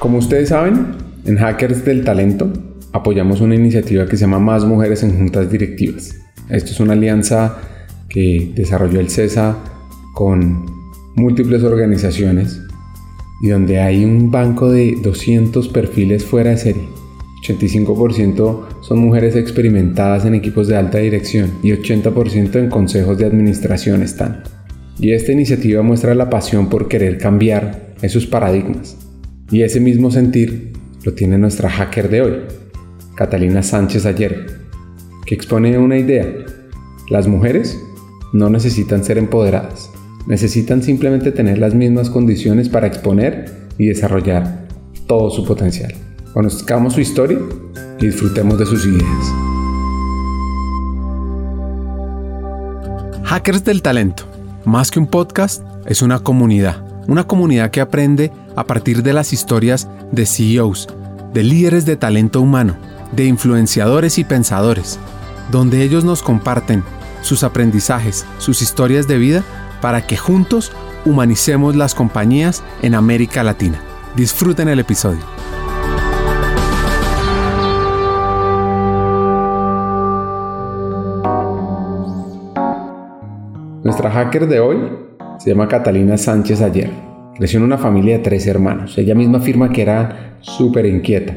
Como ustedes saben, en Hackers del Talento apoyamos una iniciativa que se llama Más Mujeres en Juntas Directivas. Esto es una alianza que desarrolló el CESA con múltiples organizaciones y donde hay un banco de 200 perfiles fuera de serie. 85% son mujeres experimentadas en equipos de alta dirección y 80% en consejos de administración están. Y esta iniciativa muestra la pasión por querer cambiar esos paradigmas. Y ese mismo sentir lo tiene nuestra hacker de hoy, Catalina Sánchez Ayer, que expone una idea. Las mujeres no necesitan ser empoderadas, necesitan simplemente tener las mismas condiciones para exponer y desarrollar todo su potencial. Conozcamos su historia y disfrutemos de sus ideas. Hackers del Talento, más que un podcast, es una comunidad. Una comunidad que aprende a partir de las historias de CEOs, de líderes de talento humano, de influenciadores y pensadores, donde ellos nos comparten sus aprendizajes, sus historias de vida, para que juntos humanicemos las compañías en América Latina. Disfruten el episodio. Nuestra hacker de hoy se llama Catalina Sánchez Ayer. Creció en una familia de tres hermanos. Ella misma afirma que era súper inquieta.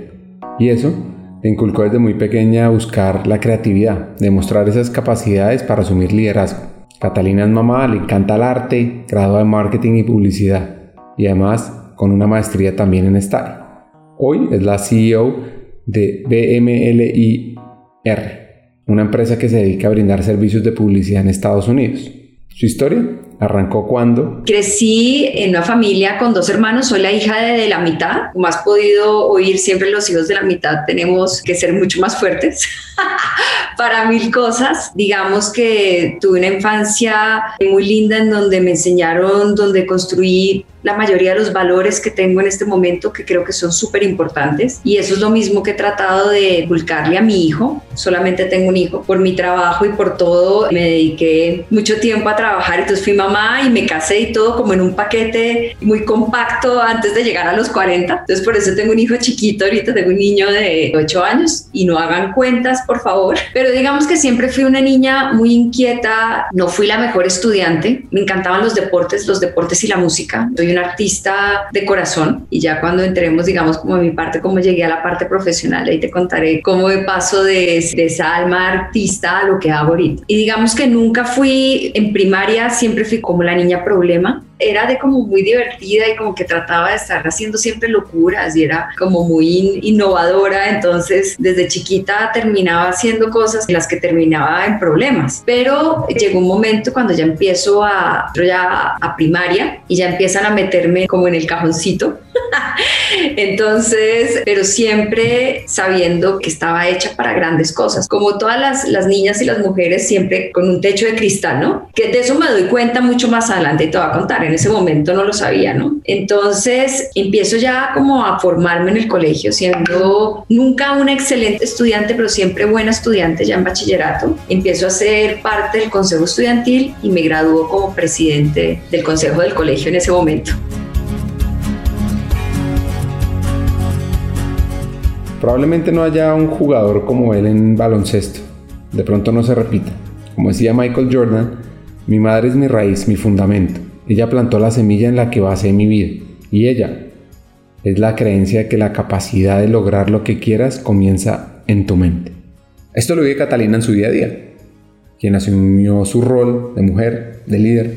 Y eso le inculcó desde muy pequeña a buscar la creatividad, demostrar esas capacidades para asumir liderazgo. Catalina es mamá, le encanta el arte, graduada en marketing y publicidad. Y además con una maestría también en STARI. Hoy es la CEO de BMLIR, una empresa que se dedica a brindar servicios de publicidad en Estados Unidos. Su historia arrancó cuando... Crecí en una familia con dos hermanos, soy la hija de, la mitad. Como has podido oír, siempre los hijos de la mitad tenemos que ser mucho más fuertes para mil cosas. Digamos que tuve una infancia muy linda en donde me enseñaron, donde construí la mayoría de los valores que tengo en este momento que creo que son súper importantes y eso es lo mismo que he tratado de inculcarle a mi hijo. Solamente tengo un hijo. Por mi trabajo y por todo me dediqué mucho tiempo a trabajar, entonces fui mamá y me casé y todo como en un paquete muy compacto antes de llegar a los 40. Entonces por eso tengo un hijo chiquito, ahorita tengo un niño de 8 años y no hagan cuentas, por favor. Pero digamos que siempre fui una niña muy inquieta, no fui la mejor estudiante, me encantaban los deportes, los deportes y la música. Soy un artista de corazón y ya cuando entremos, digamos, como mi parte, como llegué a la parte profesional, ahí te contaré cómo paso de, de esa alma artista a lo que hago ahorita. Y digamos que nunca fui en primaria, siempre fui como la niña problema era de como muy divertida y como que trataba de estar haciendo siempre locuras y era como muy innovadora, entonces desde chiquita terminaba haciendo cosas en las que terminaba en problemas, pero llegó un momento cuando ya empiezo a, ya a primaria y ya empiezan a meterme como en el cajoncito, entonces, pero siempre sabiendo que estaba hecha para grandes cosas, como todas las, niñas y las mujeres siempre con un techo de cristal, ¿no? Que de eso me doy cuenta mucho más adelante y te voy a contar en ese momento no lo sabía, ¿no? Entonces empiezo ya como a formarme en el colegio, siendo nunca una excelente estudiante, pero siempre buena estudiante ya en bachillerato. Empiezo a ser parte del consejo estudiantil y me graduó como presidente del consejo del colegio en ese momento. Probablemente no haya un jugador como él en baloncesto. De pronto no se repita. Como decía Michael Jordan, mi madre es mi raíz, mi fundamento. Ella plantó la semilla en la que basé mi vida. Y ella es la creencia de que la capacidad de lograr lo que quieras comienza en tu mente. Esto lo vive Catalina en su día a día, quien asumió su rol de mujer, de líder,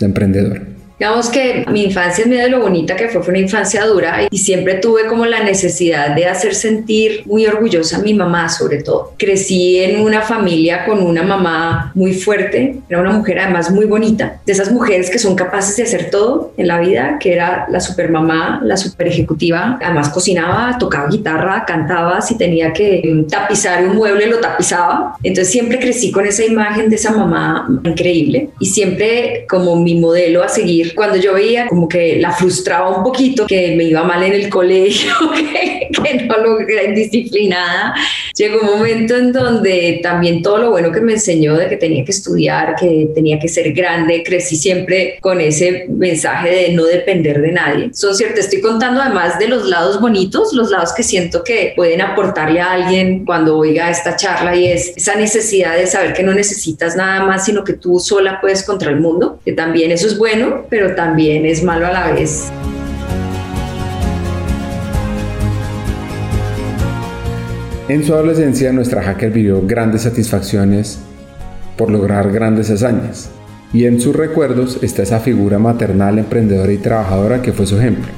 de emprendedor. Digamos que mi infancia es medio de lo bonita que fue, fue una infancia dura y siempre tuve como la necesidad de hacer sentir muy orgullosa a mi mamá sobre todo. Crecí en una familia con una mamá muy fuerte, era una mujer además muy bonita, de esas mujeres que son capaces de hacer todo en la vida, que era la super mamá, la super ejecutiva, además cocinaba, tocaba guitarra, cantaba, si tenía que tapizar un mueble lo tapizaba. Entonces siempre crecí con esa imagen de esa mamá increíble y siempre como mi modelo a seguir cuando yo veía como que la frustraba un poquito, que me iba mal en el colegio, que no logra indisciplinada. Llegó un momento en donde también todo lo bueno que me enseñó de que tenía que estudiar, que tenía que ser grande, crecí siempre con ese mensaje de no depender de nadie. Son cierto, estoy contando además de los lados bonitos, los lados que siento que pueden aportarle a alguien cuando oiga esta charla y es esa necesidad de saber que no necesitas nada más, sino que tú sola puedes contra el mundo, que también eso es bueno, pero también es malo a la vez. En su adolescencia, nuestra hacker vivió grandes satisfacciones por lograr grandes hazañas, y en sus recuerdos está esa figura maternal, emprendedora y trabajadora que fue su ejemplo,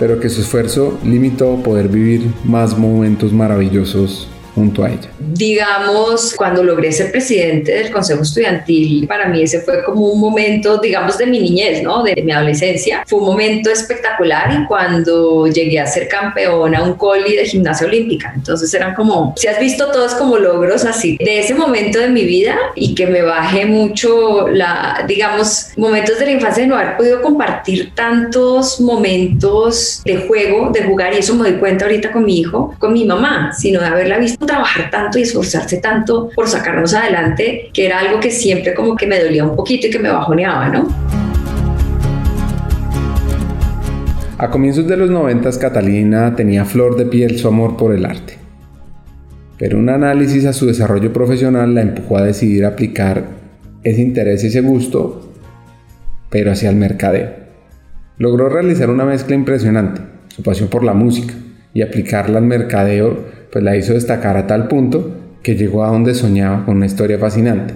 pero que su esfuerzo limitó poder vivir más momentos maravillosos junto a ella? Digamos, cuando logré ser presidente del Consejo Estudiantil, para mí ese fue como un momento, digamos, de mi niñez, ¿no? De mi adolescencia. Fue un momento espectacular y cuando llegué a ser campeona un coli de gimnasia olímpica. Entonces eran como, si has visto todos como logros así, de ese momento de mi vida y que me bajé mucho la, digamos, momentos de la infancia de no haber podido compartir tantos momentos de juego, de jugar, y eso me doy cuenta ahorita con mi hijo, con mi mamá, sino de haberla visto trabajar tanto y esforzarse tanto por sacarnos adelante, que era algo que siempre como que me dolía un poquito y que me bajoneaba, ¿no? A comienzos de los noventas, Catalina tenía flor de piel su amor por el arte. Pero un análisis a su desarrollo profesional la empujó a decidir aplicar ese interés y ese gusto, pero hacia el mercadeo. Logró realizar una mezcla impresionante, su pasión por la música, y aplicarla al mercadeo pues la hizo destacar a tal punto que llegó a donde soñaba con una historia fascinante.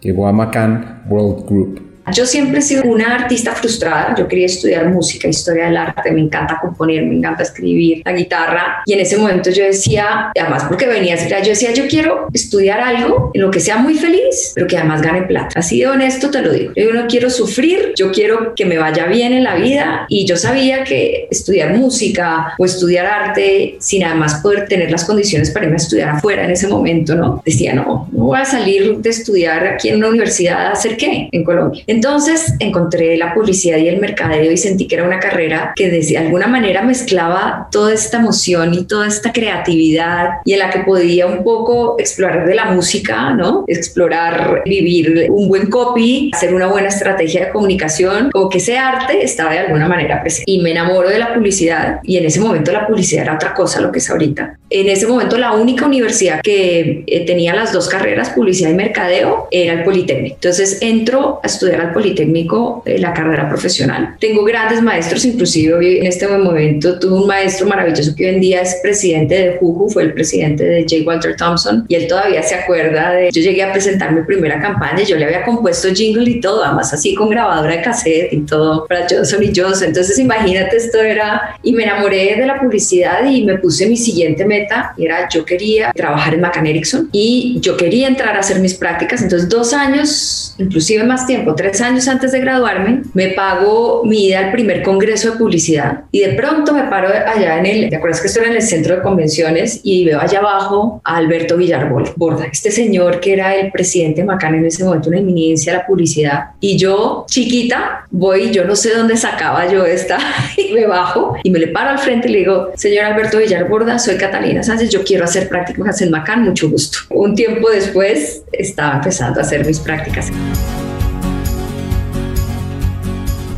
Llegó a Macan World Group, yo siempre he sido una artista frustrada. Yo quería estudiar música, historia del arte. Me encanta componer, me encanta escribir la guitarra. Y en ese momento yo decía, además porque venía a yo decía, yo quiero estudiar algo en lo que sea muy feliz, pero que además gane plata. Así de honesto te lo digo. Yo no quiero sufrir, yo quiero que me vaya bien en la vida. Y yo sabía que estudiar música o estudiar arte sin además poder tener las condiciones para irme a estudiar afuera en ese momento, ¿no? Decía, no, no voy a salir de estudiar aquí en una universidad a hacer qué en Colombia. Entonces encontré la publicidad y el mercadeo y sentí que era una carrera que de alguna manera mezclaba toda esta emoción y toda esta creatividad y en la que podía un poco explorar de la música, ¿no? Explorar, vivir un buen copy, hacer una buena estrategia de comunicación, como que ese arte estaba de alguna manera presente. Y me enamoro de la publicidad y en ese momento la publicidad era otra cosa, lo que es ahorita. En ese momento la única universidad que eh, tenía las dos carreras, publicidad y mercadeo, era el Politécnico. Entonces entro a estudiar al Politécnico eh, la carrera profesional. Tengo grandes maestros, inclusive hoy en este momento tuve un maestro maravilloso que hoy en día es presidente de Juju, fue el presidente de J. Walter Thompson y él todavía se acuerda de, yo llegué a presentar mi primera campaña, yo le había compuesto jingle y todo, además así con grabadora de cassette y todo para Johnson y Johnson. Entonces imagínate, esto era, y me enamoré de la publicidad y me puse mi siguiente meta y era yo quería trabajar en McCann Erickson y yo quería entrar a hacer mis prácticas, entonces dos años, inclusive más tiempo, tres años antes de graduarme, me pago mi ida al primer congreso de publicidad y de pronto me paro allá en el, ¿te acuerdas que esto era en el centro de convenciones? Y veo allá abajo a Alberto Villarborda, este señor que era el presidente de Macán en ese momento, una eminencia de la publicidad. Y yo, chiquita, voy, yo no sé dónde sacaba yo esta, y me bajo y me le paro al frente y le digo, señor Alberto Villarborda, soy Catalina Sánchez, yo quiero hacer prácticas en Macán, mucho gusto. Un tiempo después estaba empezando a hacer mis prácticas.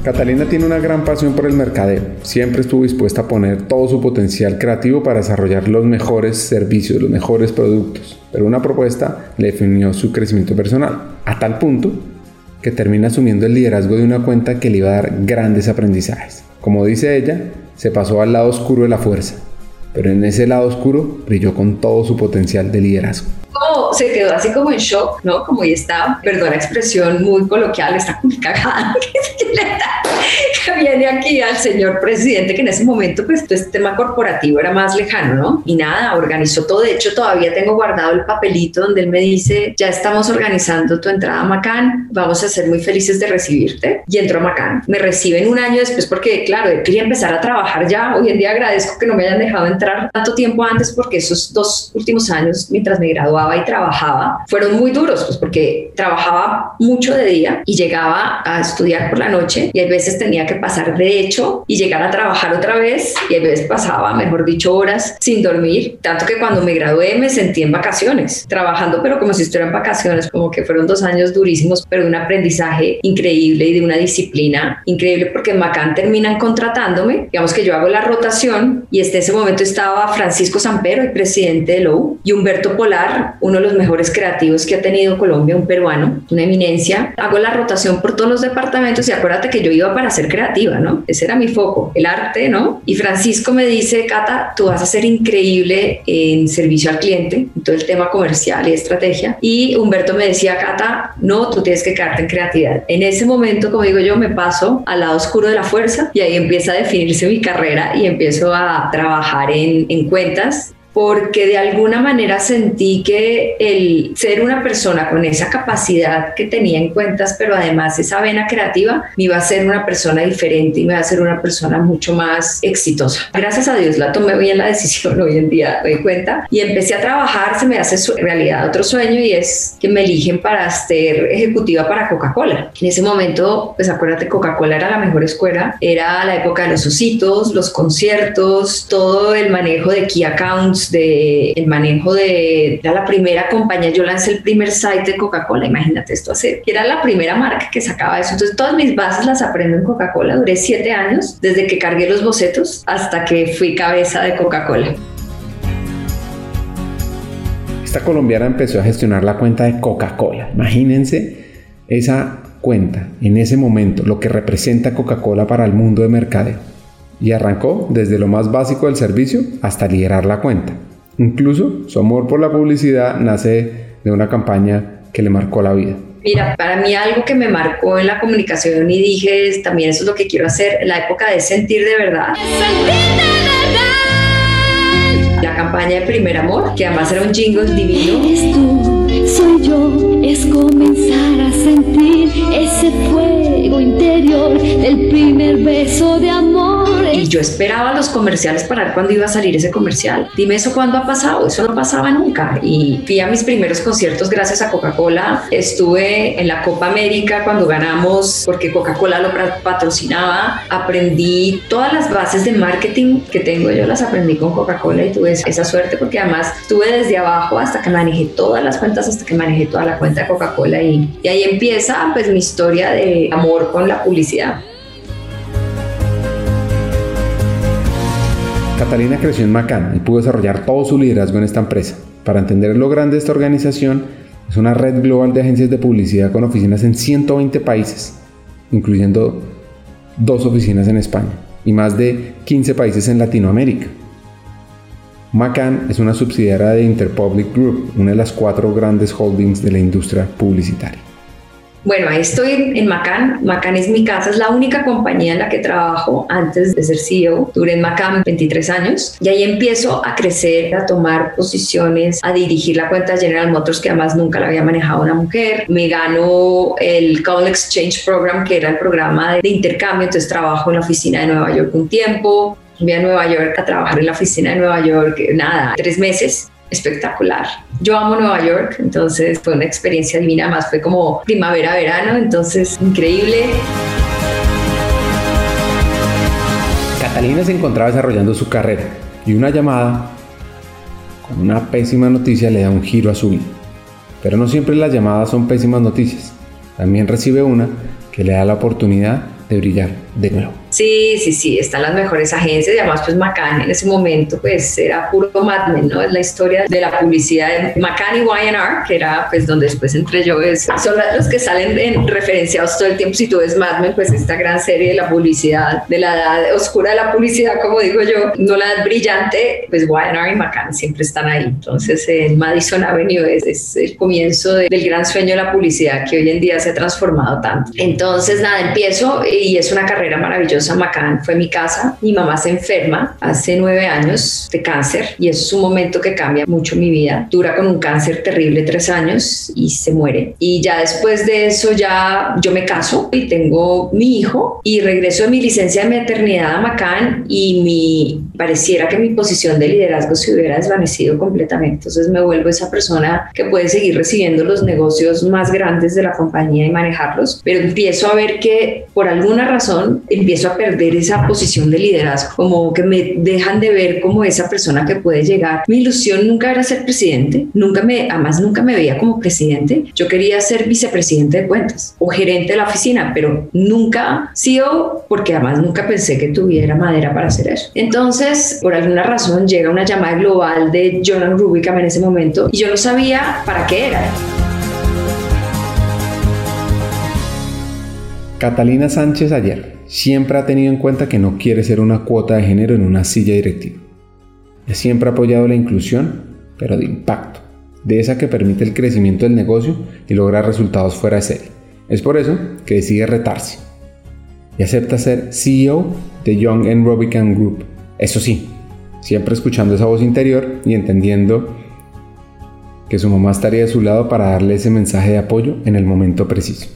Catalina tiene una gran pasión por el mercadeo. Siempre estuvo dispuesta a poner todo su potencial creativo para desarrollar los mejores servicios, los mejores productos. Pero una propuesta le definió su crecimiento personal, a tal punto que termina asumiendo el liderazgo de una cuenta que le iba a dar grandes aprendizajes. Como dice ella, se pasó al lado oscuro de la fuerza, pero en ese lado oscuro brilló con todo su potencial de liderazgo se quedó así como en shock, ¿no? Como y está, perdón la expresión muy coloquial, está muy cagada, que viene aquí al señor presidente, que en ese momento, pues, este tema corporativo era más lejano, ¿no? Y nada, organizó todo. De hecho, todavía tengo guardado el papelito donde él me dice, ya estamos organizando tu entrada a Macán, vamos a ser muy felices de recibirte. Y entró a Macán. Me reciben un año después porque, claro, quería empezar a trabajar ya. Hoy en día agradezco que no me hayan dejado entrar tanto tiempo antes porque esos dos últimos años, mientras me graduaba, y trabajaba fueron muy duros, pues porque trabajaba mucho de día y llegaba a estudiar por la noche y a veces tenía que pasar de hecho y llegar a trabajar otra vez y a veces pasaba, mejor dicho, horas sin dormir, tanto que cuando me gradué me sentí en vacaciones, trabajando pero como si estuviera en vacaciones, como que fueron dos años durísimos, pero de un aprendizaje increíble y de una disciplina increíble porque en Macán terminan contratándome, digamos que yo hago la rotación y este ese momento estaba Francisco Sampero, el presidente de LOU, y Humberto Polar, uno de los mejores creativos que ha tenido Colombia, un peruano, una eminencia. Hago la rotación por todos los departamentos y acuérdate que yo iba para ser creativa, ¿no? Ese era mi foco, el arte, ¿no? Y Francisco me dice, Cata, tú vas a ser increíble en servicio al cliente, en todo el tema comercial y estrategia. Y Humberto me decía, Cata, no, tú tienes que quedarte en creatividad. En ese momento, como digo yo, me paso al lado oscuro de la fuerza y ahí empieza a definirse mi carrera y empiezo a trabajar en, en cuentas porque de alguna manera sentí que el ser una persona con esa capacidad que tenía en cuentas, pero además esa vena creativa, me iba a ser una persona diferente y me iba a ser una persona mucho más exitosa. Gracias a Dios la tomé bien la decisión hoy en día, doy cuenta, y empecé a trabajar, se me hace realidad otro sueño y es que me eligen para ser ejecutiva para Coca-Cola. En ese momento, pues acuérdate, Coca-Cola era la mejor escuela, era la época de los ositos, los conciertos, todo el manejo de key accounts, de el manejo de era la primera compañía, yo lancé el primer site de Coca-Cola, imagínate esto hacer, era la primera marca que sacaba eso. Entonces todas mis bases las aprendo en Coca-Cola, duré siete años, desde que cargué los bocetos hasta que fui cabeza de Coca-Cola. Esta colombiana empezó a gestionar la cuenta de Coca-Cola. Imagínense esa cuenta en ese momento, lo que representa Coca-Cola para el mundo de mercadeo y arrancó desde lo más básico del servicio hasta liderar la cuenta. Incluso su amor por la publicidad nace de una campaña que le marcó la vida. Mira, para mí algo que me marcó en la comunicación y dije, también eso es lo que quiero hacer, la época de sentir de verdad. La campaña de Primer Amor, que además era un jingle divino. Eres tú, soy yo, es comenzar a sentir ese fuego interior del primer beso de amor. Y yo esperaba los comerciales para ver cuándo iba a salir ese comercial. Dime eso cuándo ha pasado, eso no pasaba nunca. Y fui a mis primeros conciertos gracias a Coca-Cola. Estuve en la Copa América cuando ganamos, porque Coca-Cola lo patrocinaba. Aprendí todas las bases de marketing que tengo, yo las aprendí con Coca-Cola y tuve esa suerte porque además estuve desde abajo hasta que manejé todas las cuentas, hasta que manejé toda la cuenta de Coca-Cola y, y ahí empieza pues mi historia de amor con la publicidad. Catalina creció en Macán y pudo desarrollar todo su liderazgo en esta empresa. Para entender lo grande de esta organización, es una red global de agencias de publicidad con oficinas en 120 países, incluyendo dos oficinas en España y más de 15 países en Latinoamérica. Macan es una subsidiaria de Interpublic Group, una de las cuatro grandes holdings de la industria publicitaria. Bueno, ahí estoy en Macan. Macan es mi casa, es la única compañía en la que trabajo antes de ser CEO. Duré en Macan 23 años y ahí empiezo a crecer, a tomar posiciones, a dirigir la cuenta General Motors, que además nunca la había manejado una mujer. Me ganó el Call Exchange Program, que era el programa de intercambio, entonces trabajo en la oficina de Nueva York un tiempo. Fui a Nueva York a trabajar en la oficina de Nueva York, nada, tres meses espectacular. Yo amo Nueva York, entonces fue una experiencia divina, más fue como primavera-verano, entonces increíble. Catalina se encontraba desarrollando su carrera y una llamada con una pésima noticia le da un giro a su vida. Pero no siempre las llamadas son pésimas noticias. También recibe una que le da la oportunidad de brillar de nuevo. Sí, sí, sí, están las mejores agencias y además pues Macan en ese momento pues era puro Mad Men, ¿no? Es la historia de la publicidad de Macan y YNR, que era pues donde después entré yo, es, son los que salen en, referenciados todo el tiempo, si tú ves Mad Men, pues esta gran serie de la publicidad, de la edad oscura de la publicidad, como digo yo, no la edad brillante, pues YNR y Macan siempre están ahí. Entonces en Madison Avenue es, es el comienzo del gran sueño de la publicidad que hoy en día se ha transformado tanto. Entonces nada, empiezo y es una carrera maravillosa Empresa Macán fue mi casa. Mi mamá se enferma hace nueve años de cáncer y eso es un momento que cambia mucho mi vida. Dura con un cáncer terrible tres años y se muere. Y ya después de eso ya yo me caso y tengo mi hijo y regreso de mi licencia de maternidad a Macán y mi pareciera que mi posición de liderazgo se hubiera desvanecido completamente. Entonces me vuelvo esa persona que puede seguir recibiendo los negocios más grandes de la compañía y manejarlos, pero empiezo a ver que por alguna razón empiezo a perder esa posición de liderazgo, como que me dejan de ver como esa persona que puede llegar. Mi ilusión nunca era ser presidente, nunca me, además nunca me veía como presidente. Yo quería ser vicepresidente de cuentas o gerente de la oficina, pero nunca CEO porque además nunca pensé que tuviera madera para hacer eso. Entonces, por alguna razón llega una llamada global de Jonathan Rubicam en ese momento y yo no sabía para qué era. Catalina Sánchez ayer siempre ha tenido en cuenta que no quiere ser una cuota de género en una silla directiva. Siempre ha apoyado la inclusión, pero de impacto, de esa que permite el crecimiento del negocio y logra resultados fuera de serie. Es por eso que decide retarse y acepta ser CEO de Young and Rubicam Group. Eso sí, siempre escuchando esa voz interior y entendiendo que su mamá estaría de su lado para darle ese mensaje de apoyo en el momento preciso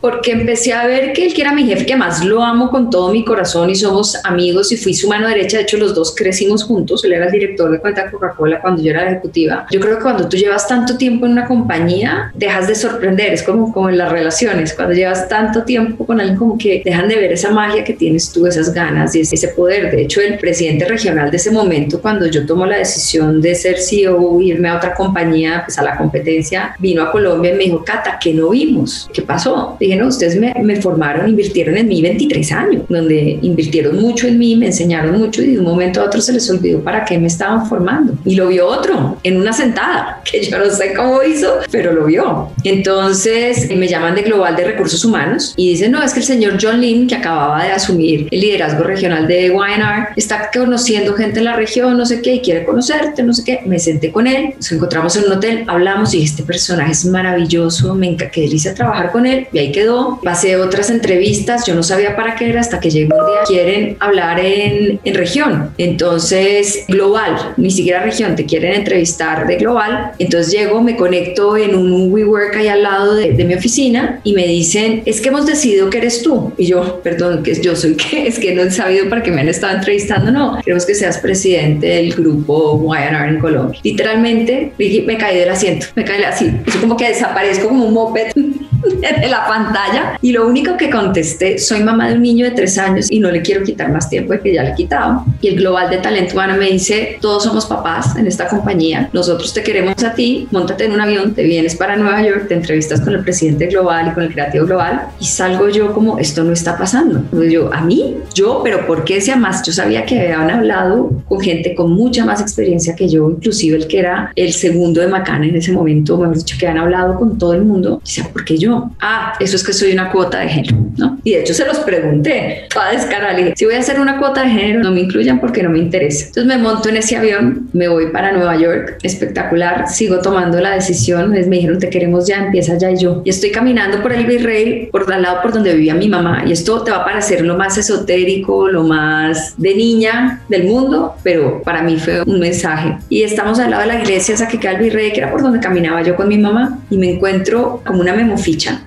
porque empecé a ver que él que era mi jefe, que más lo amo con todo mi corazón y somos amigos y fui su mano derecha, de hecho los dos crecimos juntos, él era el director de cuenta Coca-Cola cuando yo era ejecutiva. Yo creo que cuando tú llevas tanto tiempo en una compañía, dejas de sorprender, es como, como en las relaciones, cuando llevas tanto tiempo con alguien como que dejan de ver esa magia que tienes tú, esas ganas y ese poder. De hecho, el presidente regional de ese momento, cuando yo tomo la decisión de ser CEO, irme a otra compañía, pues a la competencia, vino a Colombia y me dijo, Cata, ¿qué no vimos? ¿Qué pasó? Dije, no, ustedes me, me, formaron, invirtieron en mí 23 años, donde invirtieron mucho en mí, me enseñaron mucho y de un momento a otro se les olvidó para qué me estaban formando. Y lo vio otro en una sentada, que yo no sé cómo hizo, pero lo vio. Entonces me llaman de Global de Recursos Humanos y dicen, no, es que el señor John Lin, que acababa de asumir el liderazgo regional de YNR, está conociendo gente en la región, no sé qué, y quiere conocerte, no sé qué. Me senté con él, nos encontramos en un hotel, hablamos y este personaje es maravilloso, me encanta, qué delicia trabajar con él. Y ahí quedó. Pasé otras entrevistas, yo no sabía para qué era hasta que llegó un día. Quieren hablar en, en región, entonces global, ni siquiera región, te quieren entrevistar de global. Entonces llego, me conecto en un WeWork ahí al lado de, de mi oficina y me dicen, es que hemos decidido que eres tú. Y yo, perdón, que yo soy que es que no he sabido para qué me han estado entrevistando. No, queremos que seas presidente del grupo YNR en Colombia. Literalmente me caí del asiento, me caí así, es como que desaparezco como un moped de la pantalla y lo único que contesté, soy mamá de un niño de tres años y no le quiero quitar más tiempo de que ya le he quitado. Y el Global de Talento Humano me dice, todos somos papás en esta compañía, nosotros te queremos a ti, montate en un avión, te vienes para Nueva York, te entrevistas con el presidente global y con el creativo global y salgo yo como, esto no está pasando. yo, a mí, yo, pero ¿por qué sea más? Yo sabía que habían hablado con gente con mucha más experiencia que yo, inclusive el que era el segundo de Macana en ese momento, mejor dicho, que han hablado con todo el mundo. O sea, ¿por qué yo? Ah, eso es que soy una cuota de género, ¿no? Y de hecho se los pregunté, para descarar, le dije, si voy a hacer una cuota de género, no me incluyan porque no me interesa. Entonces me monto en ese avión, me voy para Nueva York, espectacular, sigo tomando la decisión, me dijeron, te queremos ya, empieza ya y yo. Y estoy caminando por el Virrey, por al lado por donde vivía mi mamá, y esto te va a parecer lo más esotérico, lo más de niña del mundo, pero para mí fue un mensaje. Y estamos al lado de la iglesia esa que queda el Virrey, que era por donde caminaba yo con mi mamá, y me encuentro como una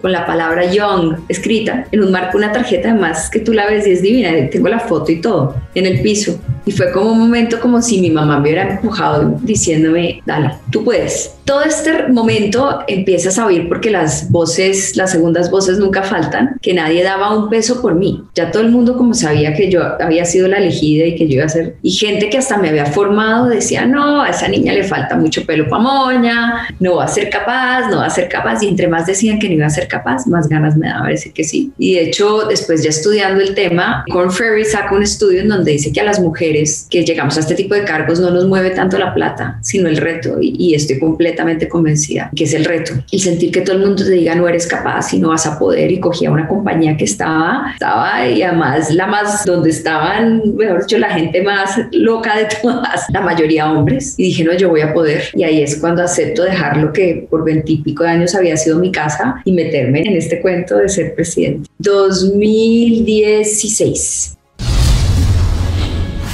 con la palabra Young escrita en un marco, una tarjeta además que tú la ves y es divina, tengo la foto y todo en el piso. Y fue como un momento como si mi mamá me hubiera empujado diciéndome, dale, tú puedes. Todo este momento empiezas a oír porque las voces, las segundas voces nunca faltan, que nadie daba un peso por mí. Ya todo el mundo como sabía que yo había sido la elegida y que yo iba a ser. Y gente que hasta me había formado decía, no, a esa niña le falta mucho pelo pa' moña, no va a ser capaz, no va a ser capaz. Y entre más decían que no iba a ser capaz, más ganas me daba decir que sí. Y de hecho, después ya estudiando el tema, Corn Ferry saca un estudio en donde dice que a las mujeres que llegamos a este tipo de cargos no nos mueve tanto la plata, sino el reto. Y, y estoy completamente convencida que es el reto. El sentir que todo el mundo te diga no eres capaz y no vas a poder. Y cogía una compañía que estaba, estaba y además la más, donde estaban, mejor dicho, la gente más loca de todas, la mayoría hombres. Y dije, no, yo voy a poder. Y ahí es cuando acepto dejar lo que por veintipico de años había sido mi casa y meterme en este cuento de ser presidente. 2016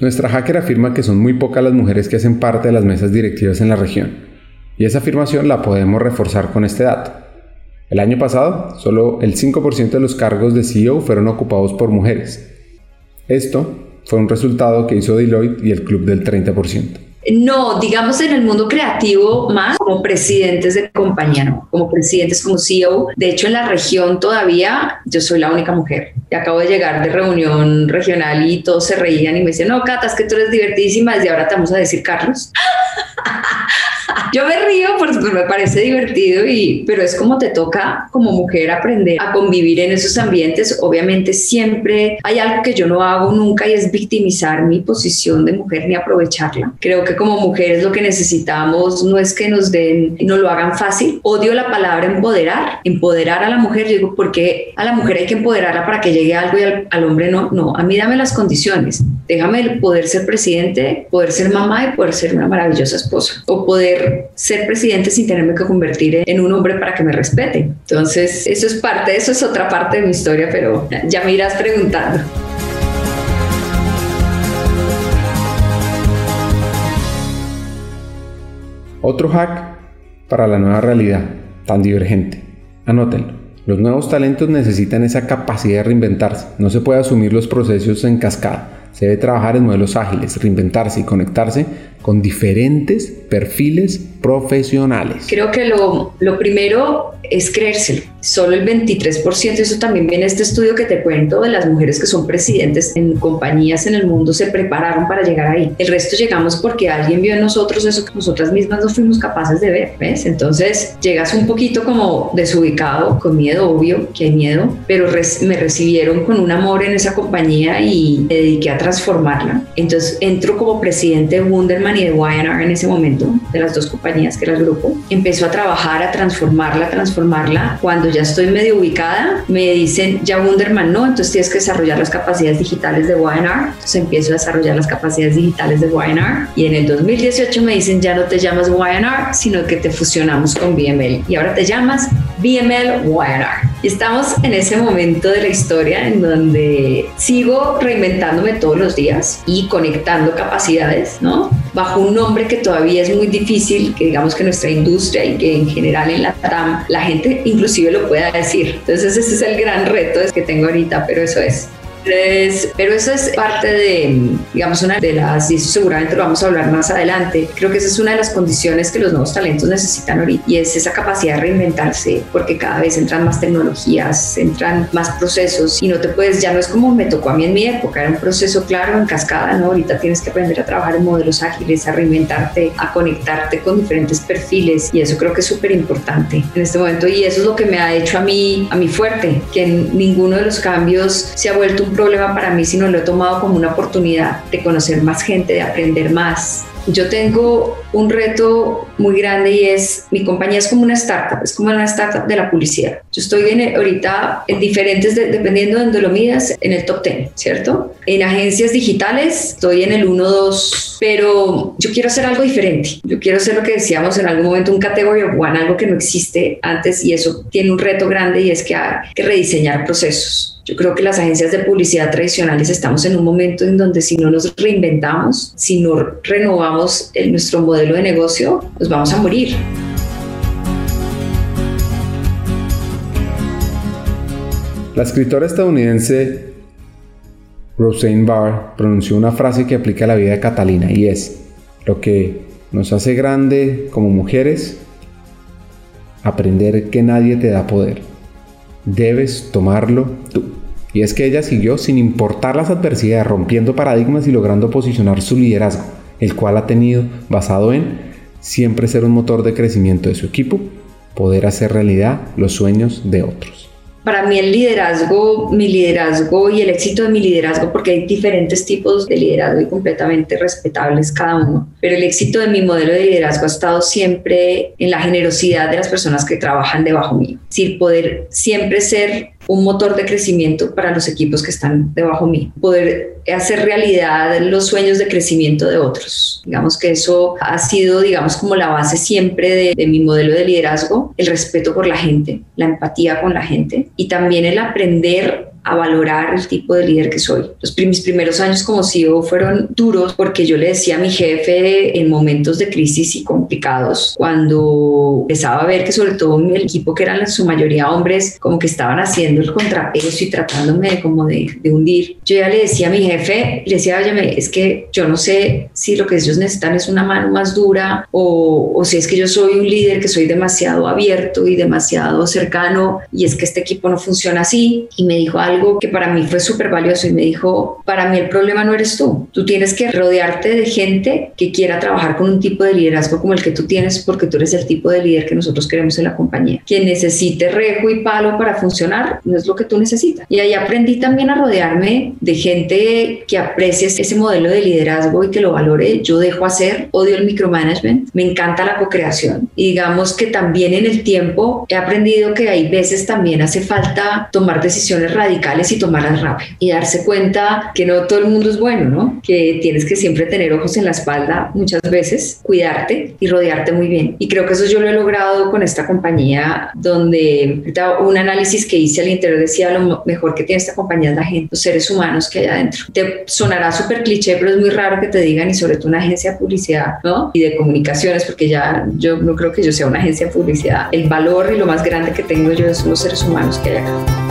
Nuestra hacker afirma que son muy pocas las mujeres que hacen parte de las mesas directivas en la región, y esa afirmación la podemos reforzar con este dato. El año pasado, solo el 5% de los cargos de CEO fueron ocupados por mujeres. Esto fue un resultado que hizo Deloitte y el club del 30%. No, digamos en el mundo creativo más como presidentes de compañía, no, como presidentes, como CEO. De hecho, en la región todavía yo soy la única mujer. Acabo de llegar de reunión regional y todos se reían y me decían, no, Cata, es que tú eres divertidísima, desde ahora te vamos a decir Carlos. Yo me río porque me parece divertido, y, pero es como te toca como mujer aprender a convivir en esos ambientes. Obviamente siempre hay algo que yo no hago nunca y es victimizar mi posición de mujer ni aprovecharla. Creo que como mujeres lo que necesitamos no es que nos den, no lo hagan fácil. Odio la palabra empoderar, empoderar a la mujer. Yo digo, ¿por qué a la mujer hay que empoderarla para que llegue algo y al, al hombre no? No, a mí dame las condiciones. Déjame poder ser presidente, poder ser mamá y poder ser una maravillosa esposa. O poder ser presidente sin tenerme que convertir en un hombre para que me respete. Entonces, eso es parte, eso es otra parte de mi historia, pero ya me irás preguntando. Otro hack para la nueva realidad, tan divergente. Anótenlo. Los nuevos talentos necesitan esa capacidad de reinventarse. No se puede asumir los procesos en cascada. Se debe trabajar en modelos ágiles, reinventarse y conectarse con diferentes perfiles profesionales. Creo que lo, lo primero es creérselo. Solo el 23%, eso también viene este estudio que te cuento de las mujeres que son presidentes en compañías en el mundo, se prepararon para llegar ahí. El resto llegamos porque alguien vio en nosotros eso que nosotras mismas no fuimos capaces de ver, ¿ves? Entonces llegas un poquito como desubicado, con miedo, obvio que hay miedo, pero me recibieron con un amor en esa compañía y me dediqué a transformarla. Entonces entro como presidente de Wunderman y de YNR en ese momento, de las dos compañías que era el grupo. Empezó a trabajar, a transformarla, transformarla. Cuando ya estoy medio ubicada, me dicen, ya Wunderman no, entonces tienes que desarrollar las capacidades digitales de YNR. Entonces empiezo a desarrollar las capacidades digitales de YNR y en el 2018 me dicen, ya no te llamas YNR, sino que te fusionamos con BML y ahora te llamas BML YNR. Estamos en ese momento de la historia en donde sigo reinventándome todos los días y conectando capacidades, ¿no? Bajo un nombre que todavía es muy difícil, que digamos que nuestra industria y que en general en la TAM la gente inclusive lo pueda decir. Entonces ese es el gran reto que tengo ahorita, pero eso es pero eso es parte de, digamos, una de las, y seguramente lo vamos a hablar más adelante, creo que esa es una de las condiciones que los nuevos talentos necesitan ahorita y es esa capacidad de reinventarse porque cada vez entran más tecnologías, entran más procesos y no te puedes, ya no es como me tocó a mí en mi época, era un proceso claro, en cascada, ¿no? Ahorita tienes que aprender a trabajar en modelos ágiles, a reinventarte, a conectarte con diferentes perfiles y eso creo que es súper importante en este momento y eso es lo que me ha hecho a mí, a mí fuerte, que ninguno de los cambios se ha vuelto un problema para mí, sino lo he tomado como una oportunidad de conocer más gente, de aprender más, yo tengo un reto muy grande y es, mi compañía es como una startup, es como una startup de la publicidad. Yo estoy en, ahorita en diferentes, dependiendo de donde lo midas, en el top 10, ¿cierto? En agencias digitales estoy en el 1, 2, pero yo quiero hacer algo diferente. Yo quiero hacer lo que decíamos en algún momento, un category of one, algo que no existe antes y eso tiene un reto grande y es que hay que rediseñar procesos yo creo que las agencias de publicidad tradicionales estamos en un momento en donde si no nos reinventamos, si no renovamos nuestro modelo de negocio, nos vamos a morir. La escritora estadounidense Roseanne Barr pronunció una frase que aplica a la vida de Catalina y es, lo que nos hace grande como mujeres, aprender que nadie te da poder. Debes tomarlo tú. Y es que ella siguió sin importar las adversidades, rompiendo paradigmas y logrando posicionar su liderazgo, el cual ha tenido basado en siempre ser un motor de crecimiento de su equipo, poder hacer realidad los sueños de otros. Para mí el liderazgo, mi liderazgo y el éxito de mi liderazgo, porque hay diferentes tipos de liderazgo y completamente respetables cada uno, pero el éxito de mi modelo de liderazgo ha estado siempre en la generosidad de las personas que trabajan debajo mío. Decir, poder siempre ser un motor de crecimiento para los equipos que están debajo mí, poder hacer realidad los sueños de crecimiento de otros. Digamos que eso ha sido, digamos, como la base siempre de, de, mi modelo de liderazgo, el respeto por la gente, la empatía con la gente y también el aprender a valorar el tipo de líder que soy. Los mis primeros años como CEO fueron duros porque yo le decía a mi jefe en momentos de crisis y complicados, cuando empezaba a ver que sobre todo mi equipo, que eran en su mayoría hombres, como que estaban haciendo el contrapeso y tratándome como de, de hundir. Yo ya le decía a mi jefe, le decía, oye, es que yo no sé si lo que ellos necesitan es una mano más dura o, o si es que yo soy un líder que soy demasiado abierto y demasiado cercano y es que este equipo no funciona así. Y me dijo, algo que para mí fue súper valioso y me dijo, para mí el problema no eres tú, tú tienes que rodearte de gente que quiera trabajar con un tipo de liderazgo como el que tú tienes porque tú eres el tipo de líder que nosotros queremos en la compañía. Quien necesite rejo y palo para funcionar no es lo que tú necesitas. Y ahí aprendí también a rodearme de gente que aprecie ese modelo de liderazgo y que lo valore. Yo dejo hacer, odio el micromanagement, me encanta la co-creación. Y digamos que también en el tiempo he aprendido que hay veces también hace falta tomar decisiones radicales y tomarlas rápido y darse cuenta que no todo el mundo es bueno, ¿no? Que tienes que siempre tener ojos en la espalda muchas veces, cuidarte y rodearte muy bien. Y creo que eso yo lo he logrado con esta compañía donde un análisis que hice al interior decía lo mejor que tiene esta compañía es la gente, los seres humanos que hay adentro. Te sonará súper cliché, pero es muy raro que te digan y sobre todo una agencia de publicidad, ¿no? Y de comunicaciones, porque ya yo no creo que yo sea una agencia de publicidad. El valor y lo más grande que tengo yo son los seres humanos que hay acá.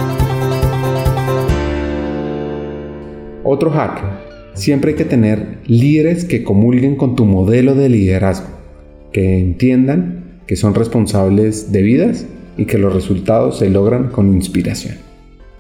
Otro hack. Siempre hay que tener líderes que comulguen con tu modelo de liderazgo, que entiendan que son responsables de vidas y que los resultados se logran con inspiración.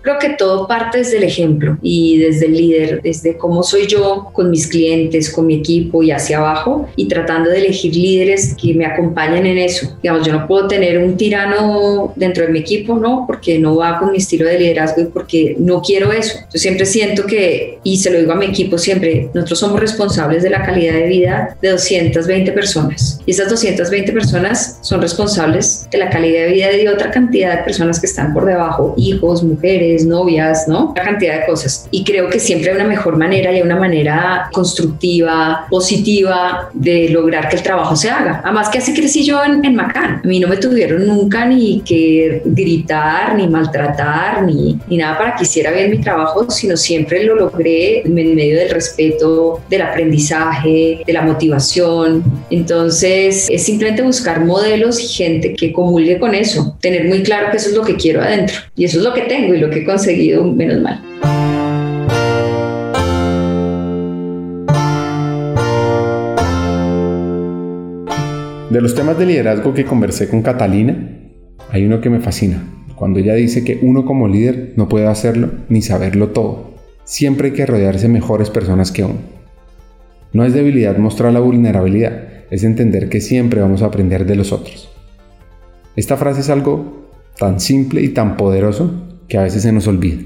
Creo que todo parte desde el ejemplo y desde el líder, desde cómo soy yo con mis clientes, con mi equipo y hacia abajo y tratando de elegir líderes que me acompañen en eso. Digamos, yo no puedo tener un tirano dentro de mi equipo, ¿no? Porque no va con mi estilo de liderazgo y porque no quiero eso. Yo siempre siento que, y se lo digo a mi equipo siempre, nosotros somos responsables de la calidad de vida de 220 personas y esas 220 personas son responsables de la calidad de vida de otra cantidad de personas que están por debajo, hijos, mujeres novias, ¿no? Una cantidad de cosas. Y creo que siempre hay una mejor manera y una manera constructiva, positiva de lograr que el trabajo se haga. Además que así crecí yo en, en Macán. A mí no me tuvieron nunca ni que gritar, ni maltratar, ni, ni nada para que hiciera bien mi trabajo, sino siempre lo logré en medio del respeto, del aprendizaje, de la motivación. Entonces es simplemente buscar modelos y gente que comulgue con eso, tener muy claro que eso es lo que quiero adentro y eso es lo que tengo y lo que he conseguido, menos mal. De los temas de liderazgo que conversé con Catalina, hay uno que me fascina, cuando ella dice que uno como líder no puede hacerlo ni saberlo todo. Siempre hay que rodearse mejores personas que uno. No es debilidad mostrar la vulnerabilidad, es entender que siempre vamos a aprender de los otros. Esta frase es algo tan simple y tan poderoso que a veces se nos olvida.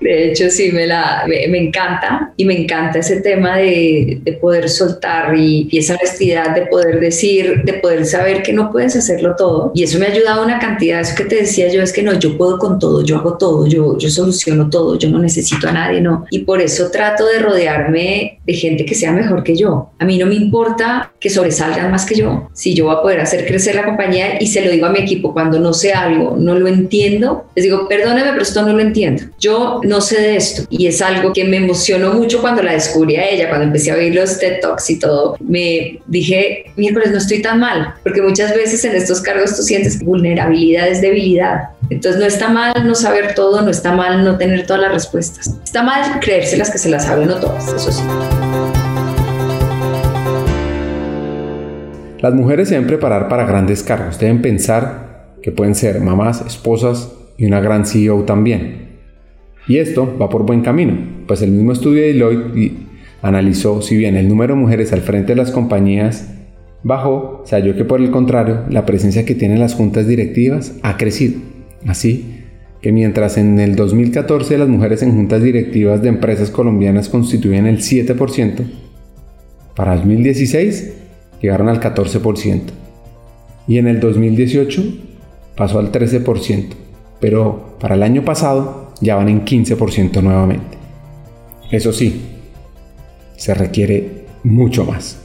De hecho, sí, me, la, me, encanta y me encanta ese tema de, de, poder soltar y, y, esa honestidad de poder decir, de poder saber que no puedes hacerlo todo. Y eso me ha ayudado una cantidad. Eso que te decía yo es que no, yo puedo con todo, yo hago todo, yo, yo soluciono todo, yo no necesito a nadie, no. Y por eso trato de rodearme de gente que sea mejor que yo. A mí no me importa que sobresalgan más que yo. Si yo voy a poder hacer crecer la compañía y se lo digo a mi equipo cuando no sé algo, no lo entiendo, les digo, perdóneme, pero esto no lo entiendo. Yo no sé de esto. Y es algo que me emocionó mucho cuando la descubrí a ella, cuando empecé a oír los TED Talks y todo. Me dije, miércoles, no estoy tan mal, porque muchas veces en estos cargos tú sientes vulnerabilidad es debilidad. Entonces no está mal no saber todo, no está mal no tener todas las respuestas. Está mal creérselas que se las saben no todas, eso sí. Las mujeres se deben preparar para grandes cargos, deben pensar que pueden ser mamás, esposas y una gran CEO también. Y esto va por buen camino, pues el mismo estudio de Deloitte analizó si bien el número de mujeres al frente de las compañías bajó, se halló que por el contrario, la presencia que tienen las juntas directivas ha crecido. Así que mientras en el 2014 las mujeres en juntas directivas de empresas colombianas constituían el 7%, para 2016 llegaron al 14%. Y en el 2018 pasó al 13%. Pero para el año pasado ya van en 15% nuevamente. Eso sí, se requiere mucho más.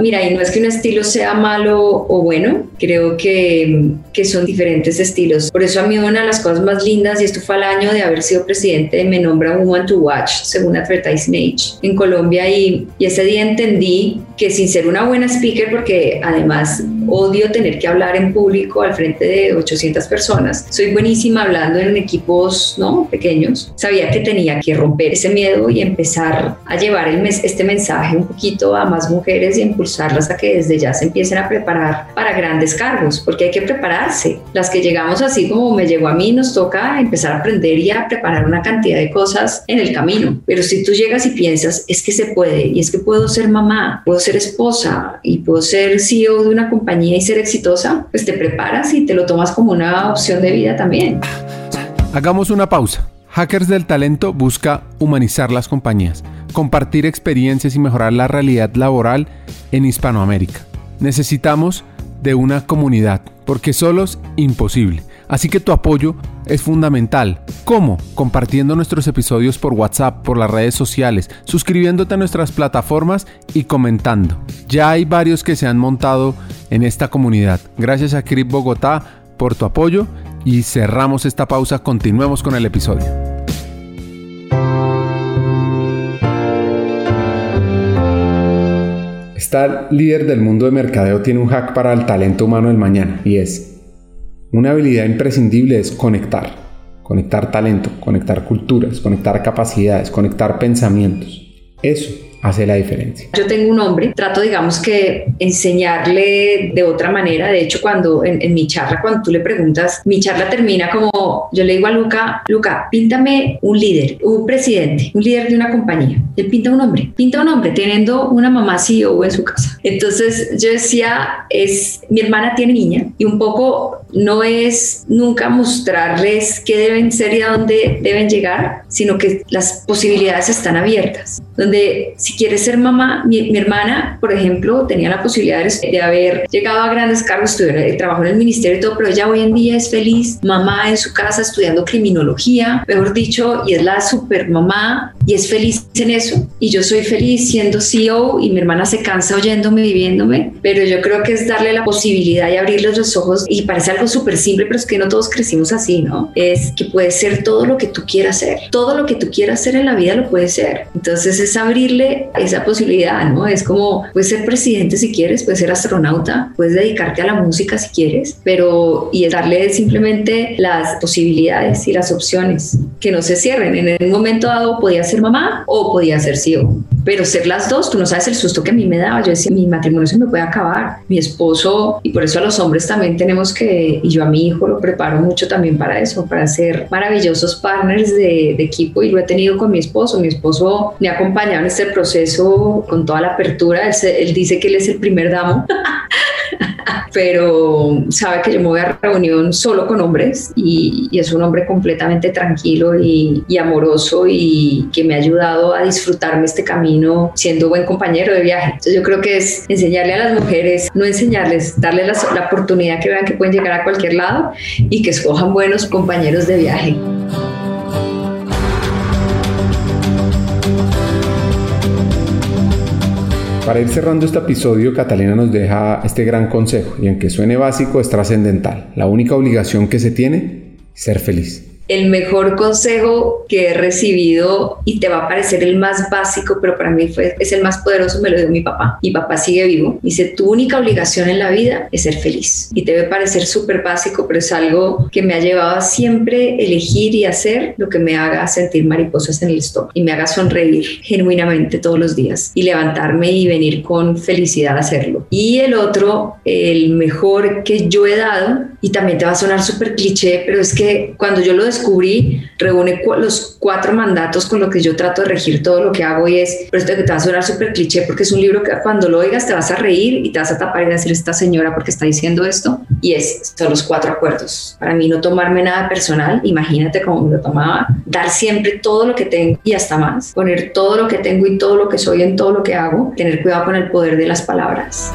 Mira, y no es que un estilo sea malo o bueno, creo que, que, son diferentes estilos. Por eso a mí una de las cosas más lindas, y esto fue al año de haber sido presidente, me nombra Woman to Watch, según Advertising Age, en Colombia, y, y ese día entendí que sin ser una buena speaker, porque además odio tener que hablar en público al frente de 800 personas, soy buenísima hablando en equipos ¿no? pequeños, sabía que tenía que romper ese miedo y empezar a llevar el mes, este mensaje un poquito a más mujeres y impulsarlas a que desde ya se empiecen a preparar para grandes cargos, porque hay que prepararse. Las que llegamos así como me llegó a mí, nos toca empezar a aprender y a preparar una cantidad de cosas en el camino. Pero si tú llegas y piensas, es que se puede, y es que puedo ser mamá, puedo ser esposa y puedo ser CEO de una compañía y ser exitosa, pues te preparas y te lo tomas como una opción de vida también. Hagamos una pausa. Hackers del Talento busca humanizar las compañías, compartir experiencias y mejorar la realidad laboral en Hispanoamérica. Necesitamos de una comunidad, porque solos imposible. Así que tu apoyo es fundamental. ¿Cómo? Compartiendo nuestros episodios por WhatsApp, por las redes sociales, suscribiéndote a nuestras plataformas y comentando. Ya hay varios que se han montado en esta comunidad. Gracias a Crip Bogotá por tu apoyo y cerramos esta pausa. Continuemos con el episodio. Esta líder del mundo de mercadeo tiene un hack para el talento humano del mañana y es una habilidad imprescindible es conectar, conectar talento, conectar culturas, conectar capacidades, conectar pensamientos. Eso hace la diferencia. Yo tengo un hombre, trato digamos que enseñarle de otra manera, de hecho cuando en, mi charla, cuando tú le preguntas, mi charla termina como, yo le digo a Luca, Luca, píntame un líder, un presidente, un líder de una compañía. Él pinta un hombre, pinta un hombre teniendo una mamá CEO en su casa. Entonces yo decía, es, mi hermana tiene niña y un poco no es nunca mostrarles qué deben ser y a dónde deben llegar, sino que las posibilidades están abiertas, donde si quiere ser mamá, mi, hermana, por ejemplo, tenía la posibilidad de, haber llegado a grandes cargos, trabajó en el ministerio y todo, pero ella hoy en día es feliz, mamá en su casa estudiando criminología, mejor dicho, y es la super mamá y es feliz en eso. Y yo soy feliz siendo CEO y mi hermana se cansa oyéndome y viéndome, pero yo creo que es darle la posibilidad y abrirles los ojos y parece algo súper simple, pero es que no todos crecimos así, ¿no? Es que puede ser todo lo que tú quieras ser, todo lo que tú quieras ser en la vida lo puedes ser. Entonces es abrirle esa posibilidad, ¿no? Es como, puedes ser presidente si quieres, puedes ser astronauta, puedes dedicarte a la música si quieres, pero y darle simplemente las posibilidades y las opciones, que no se cierren. En un momento dado podía ser mamá o podía ser CEO, pero ser las dos, tú no sabes el susto que a mí me daba. Yo decía, mi matrimonio se me puede acabar, mi esposo, y por eso a los hombres también tenemos que, y yo a mi hijo lo preparo mucho también para eso, para ser maravillosos partners de, equipo, y lo he tenido con mi esposo. Mi esposo me ha acompañado en este proceso con toda la apertura. Él, dice que él es el primer damo, pero sabe que yo me voy a reunión solo con hombres y, es un hombre completamente tranquilo y, amoroso y que me ha ayudado a disfrutarme este camino siendo buen compañero de viaje. Entonces yo creo que es enseñarle a las mujeres, no enseñarles, darles la, la oportunidad que vean que pueden llegar a cualquier lado y que escojan buenos compañeros de viaje. Para ir cerrando este episodio, Catalina nos deja este gran consejo y aunque suene básico, es trascendental. La única obligación que se tiene, ser feliz el mejor consejo que he recibido y te va a parecer el más básico, pero para mí fue, es el más poderoso, me lo dio mi papá. Mi papá sigue vivo. Dice, tu única obligación en la vida es ser feliz. Y te debe parecer súper básico, pero es algo que me ha llevado a siempre elegir y hacer lo que me haga sentir mariposas en el estómago y me haga sonreír genuinamente todos los días y levantarme y venir con felicidad a hacerlo. Y el otro, el mejor que yo he dado y también te va a sonar súper cliché, pero es que cuando yo lo descubrí, reúne los cuatro mandatos con los que yo trato de regir todo lo que hago y es, pero esto que te va a sonar súper cliché porque es un libro que cuando lo oigas te vas a reír y te vas a tapar y decir esta señora porque está diciendo esto y es, son los cuatro acuerdos. Para mí no tomarme nada personal, imagínate cómo me lo tomaba, dar siempre todo lo que tengo y hasta más, poner todo lo que tengo y todo lo que soy en todo lo que hago, tener cuidado con el poder de las palabras.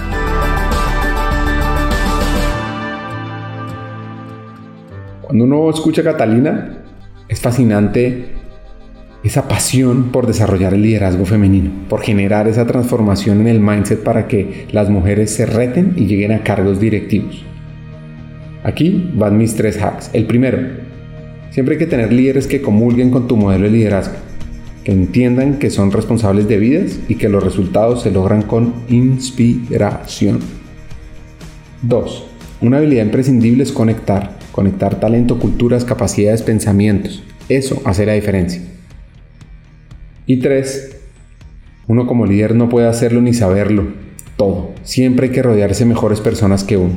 Cuando uno escucha a Catalina, es fascinante esa pasión por desarrollar el liderazgo femenino, por generar esa transformación en el mindset para que las mujeres se reten y lleguen a cargos directivos. Aquí van mis tres hacks. El primero, siempre hay que tener líderes que comulguen con tu modelo de liderazgo, que entiendan que son responsables de vidas y que los resultados se logran con inspiración. 2. Una habilidad imprescindible es conectar conectar talento, culturas, capacidades, pensamientos. Eso hace la diferencia. Y tres, uno como líder no puede hacerlo ni saberlo todo. Siempre hay que rodearse de mejores personas que uno.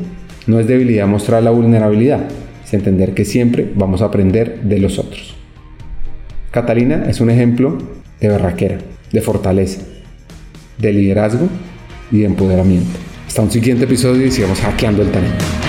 No es debilidad mostrar la vulnerabilidad, es entender que siempre vamos a aprender de los otros. Catalina es un ejemplo de berraquera, de fortaleza, de liderazgo y de empoderamiento. Hasta un siguiente episodio y sigamos hackeando el talento.